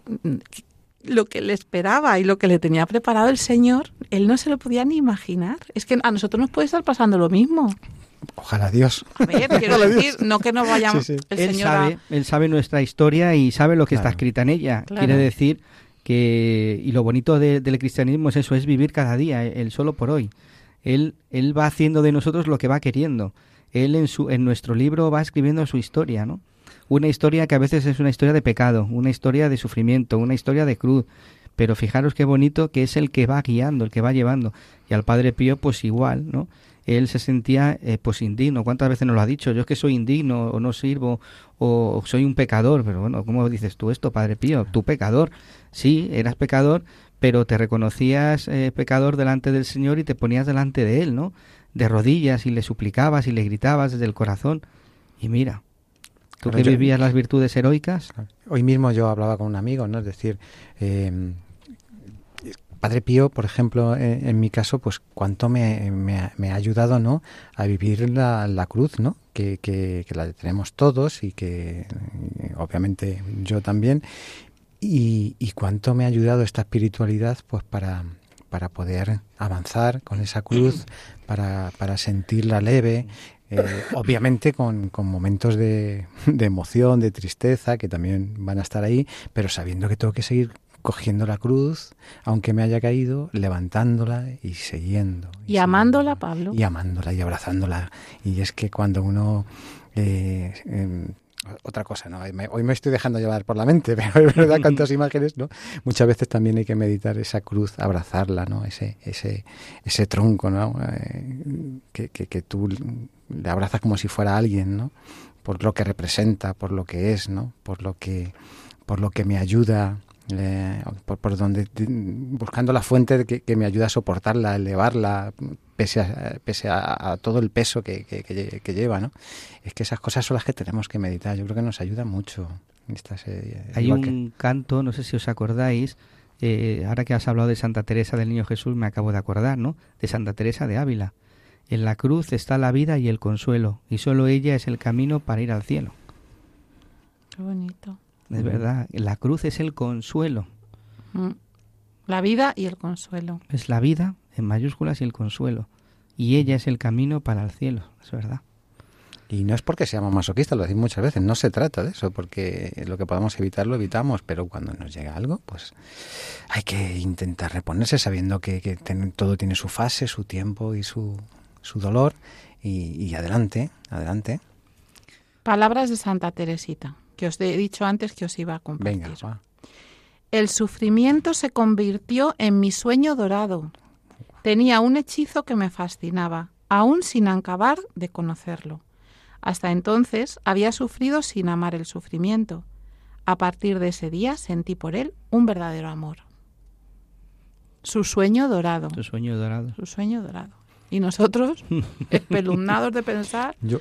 lo que le esperaba y lo que le tenía preparado el Señor, él no se lo podía ni imaginar. Es que a nosotros nos puede estar pasando lo mismo. Ojalá Dios. A ver, quiero decir, Dios. no que no vayamos Sí, sí. el él sabe, él sabe nuestra historia y sabe lo que está escrita en ella. Claro. Quiere decir que y lo bonito de- del cristianismo es eso, es vivir cada día, eh, el solo por hoy. Él él va haciendo de nosotros lo que va queriendo. Él en su en nuestro libro va escribiendo su historia, ¿no? Una historia que a veces es una historia de pecado, una historia de sufrimiento, una historia de cruz. Pero fijaros qué bonito que es el que va guiando, el que va llevando. Y al Padre Pío, pues igual, ¿no? Él se sentía, eh, pues indigno. ¿Cuántas veces nos lo ha dicho? Yo es que soy indigno, o no sirvo, o soy un pecador. Pero bueno, ¿cómo dices tú esto, Padre Pío? Tú pecador. Sí, eras pecador, pero te reconocías eh, pecador delante del Señor y te ponías delante de Él, ¿no? De rodillas y le suplicabas y le gritabas desde el corazón. Y mira, tú que vivías las virtudes heroicas. Hoy mismo yo hablaba con un amigo, ¿no? Es decir, eh, Padre Pío, por ejemplo, en, mi caso, pues cuánto me, ha ayudado, ¿no? A vivir la, cruz, ¿no? Que, que, la tenemos todos y que obviamente yo también. Y, y, cuánto me ha ayudado esta espiritualidad, pues para, para poder avanzar con esa cruz, para, para sentirla leve, eh, obviamente con, con momentos de, de, emoción, de tristeza, que también van a estar ahí, pero sabiendo que tengo que seguir cogiendo la cruz, aunque me haya caído, levantándola y siguiendo. Y, amándola, Pablo. Y amándola y abrazándola. Y es que cuando uno... Eh, em, otra cosa, ¿no? Hoy me estoy dejando llevar por la mente, [LAUGHS] pero es verdad cuántas imágenes, ¿no? Muchas veces también hay que meditar esa cruz, abrazarla, ¿no? Ese, ese, ese tronco, ¿no? Eh, que, que, que, tú le abrazas como si fuera alguien, ¿no? Por lo que representa, por lo que es, ¿no? Por lo que, por lo que me ayuda por, donde buscando la fuente que, que, me ayuda a soportarla, a elevarla, pese a, pese a, todo el peso que, que, lleva, ¿no? Es que esas cosas son las que tenemos que meditar. Yo creo que nos ayuda mucho. Esta serie. Hay un canto, no sé si os acordáis, eh, ahora que has hablado de Santa Teresa del Niño Jesús, me acabo de acordar, ¿no? De Santa Teresa de Ávila. En la cruz está la vida y el consuelo, y solo ella es el camino para ir al cielo. Qué bonito. Es verdad, la cruz es el consuelo. Mm. La vida y el consuelo. Es la vida en mayúsculas y el consuelo. Y ella es el camino para el cielo, es verdad. Y no es porque seamos masoquistas, lo decimos muchas veces, no se trata de eso, porque lo que podamos evitar lo evitamos, pero cuando nos llega algo, pues hay que intentar reponerse sabiendo que, todo tiene su fase, su tiempo y su, su dolor, y, y adelante, adelante. Palabras de Santa Teresita que os he dicho antes que os iba a compartir. Venga, El sufrimiento se convirtió en mi sueño dorado. Tenía un hechizo que me fascinaba, aún sin acabar de conocerlo. Hasta entonces había sufrido sin amar el sufrimiento. A partir de ese día sentí por él un verdadero amor. Su sueño dorado. Su sueño dorado. Su sueño dorado. Y nosotros, [LAUGHS] [LAUGHS] espelumnados de pensar. Yo,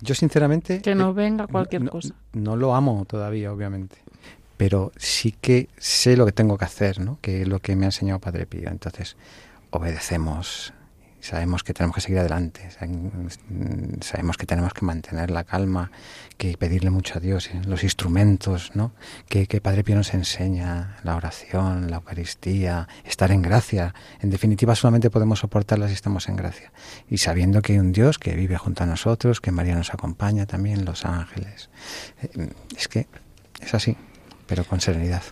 yo sinceramente... Que no venga cualquier cosa. No lo amo todavía, obviamente. Pero sí que sé lo que tengo que hacer, ¿no? Que es lo que me ha enseñado Padre Pío. Entonces, obedecemos sabemos que tenemos que seguir adelante, sabemos que tenemos que mantener la calma, que pedirle mucho a Dios, ¿eh? los instrumentos, ¿no? Que, que, Padre Pío nos enseña, la oración, la Eucaristía, estar en gracia. En definitiva, solamente podemos soportarla si estamos en gracia. Y sabiendo que hay un Dios que vive junto a nosotros, que María nos acompaña también, los ángeles. Eh, es que es así, pero con serenidad.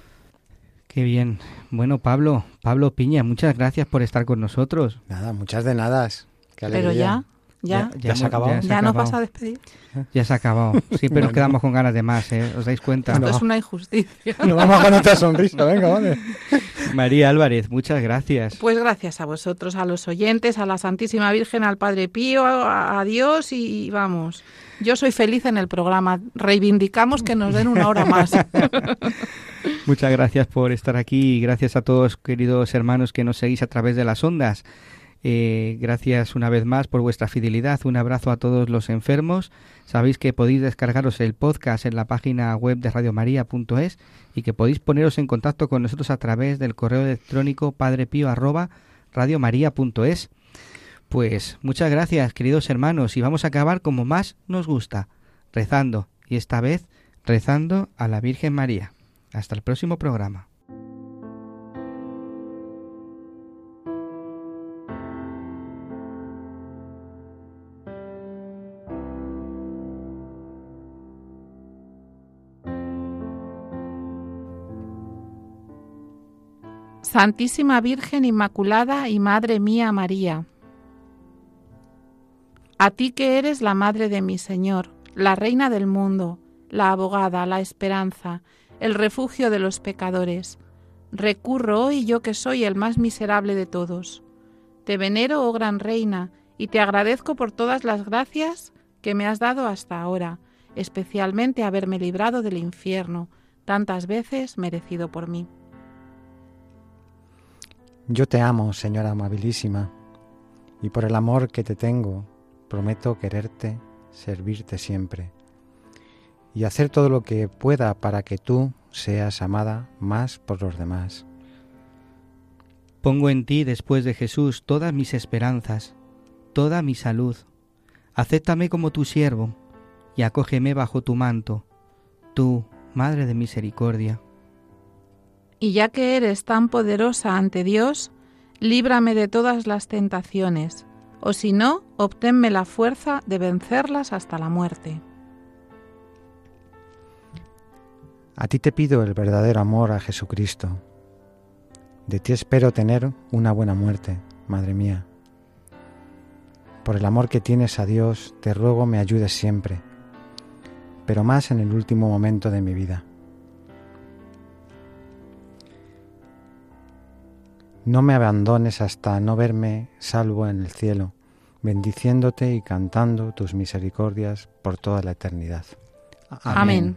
Qué bien. Bueno, Pablo, Pablo Piña, muchas gracias por estar con nosotros. Nada, muchas de nada. Pero ya, ya, ya, se ha acabado. Ya, nos vas a despedir. Ya se ha acabado. Siempre nos quedamos con ganas de más, ¿eh? ¿Os dais cuenta? Esto es una injusticia. [LAUGHS] Nos vamos con otra sonrisa, venga, vale. María Álvarez, muchas gracias. Pues gracias a vosotros, a los oyentes, a la Santísima Virgen, al Padre Pío, a, a Dios y vamos. Yo soy feliz en el programa. Reivindicamos que nos den una hora más. [LAUGHS] Muchas gracias por estar aquí y gracias a todos, queridos hermanos, que nos seguís a través de las ondas. Eh, gracias una vez más por vuestra fidelidad. Un abrazo a todos los enfermos. Sabéis que podéis descargaros el podcast en la página web de radiomaria.es y que podéis poneros en contacto con nosotros a través del correo electrónico padrepío arroba. Pues muchas gracias, queridos hermanos, y vamos a acabar como más nos gusta, rezando, y esta vez rezando a la Virgen María. Hasta el próximo programa. Santísima Virgen Inmaculada y Madre mía María, a ti que eres la Madre de mi Señor, la Reina del mundo, la abogada, la esperanza, el refugio de los pecadores. Recurro hoy yo que soy el más miserable de todos. Te venero, oh gran reina, y te agradezco por todas las gracias que me has dado hasta ahora, especialmente haberme librado del infierno, tantas veces merecido por mí. Yo te amo, Señora amabilísima, y por el amor que te tengo, prometo quererte, servirte siempre, y hacer todo lo que pueda para que tú seas amada más por los demás. Pongo en ti, después de Jesús, todas mis esperanzas, toda mi salud. Acéptame como tu siervo y acógeme bajo tu manto, tú, Madre de Misericordia. Y ya que eres tan poderosa ante Dios, líbrame de todas las tentaciones, o si no, obténme la fuerza de vencerlas hasta la muerte. A ti te pido el verdadero amor a Jesucristo. De ti espero tener una buena muerte, Madre mía. Por el amor que tienes a Dios, te ruego me ayudes siempre, pero más en el último momento de mi vida. No me abandones hasta no verme salvo en el cielo, bendiciéndote y cantando tus misericordias por toda la eternidad. Amén.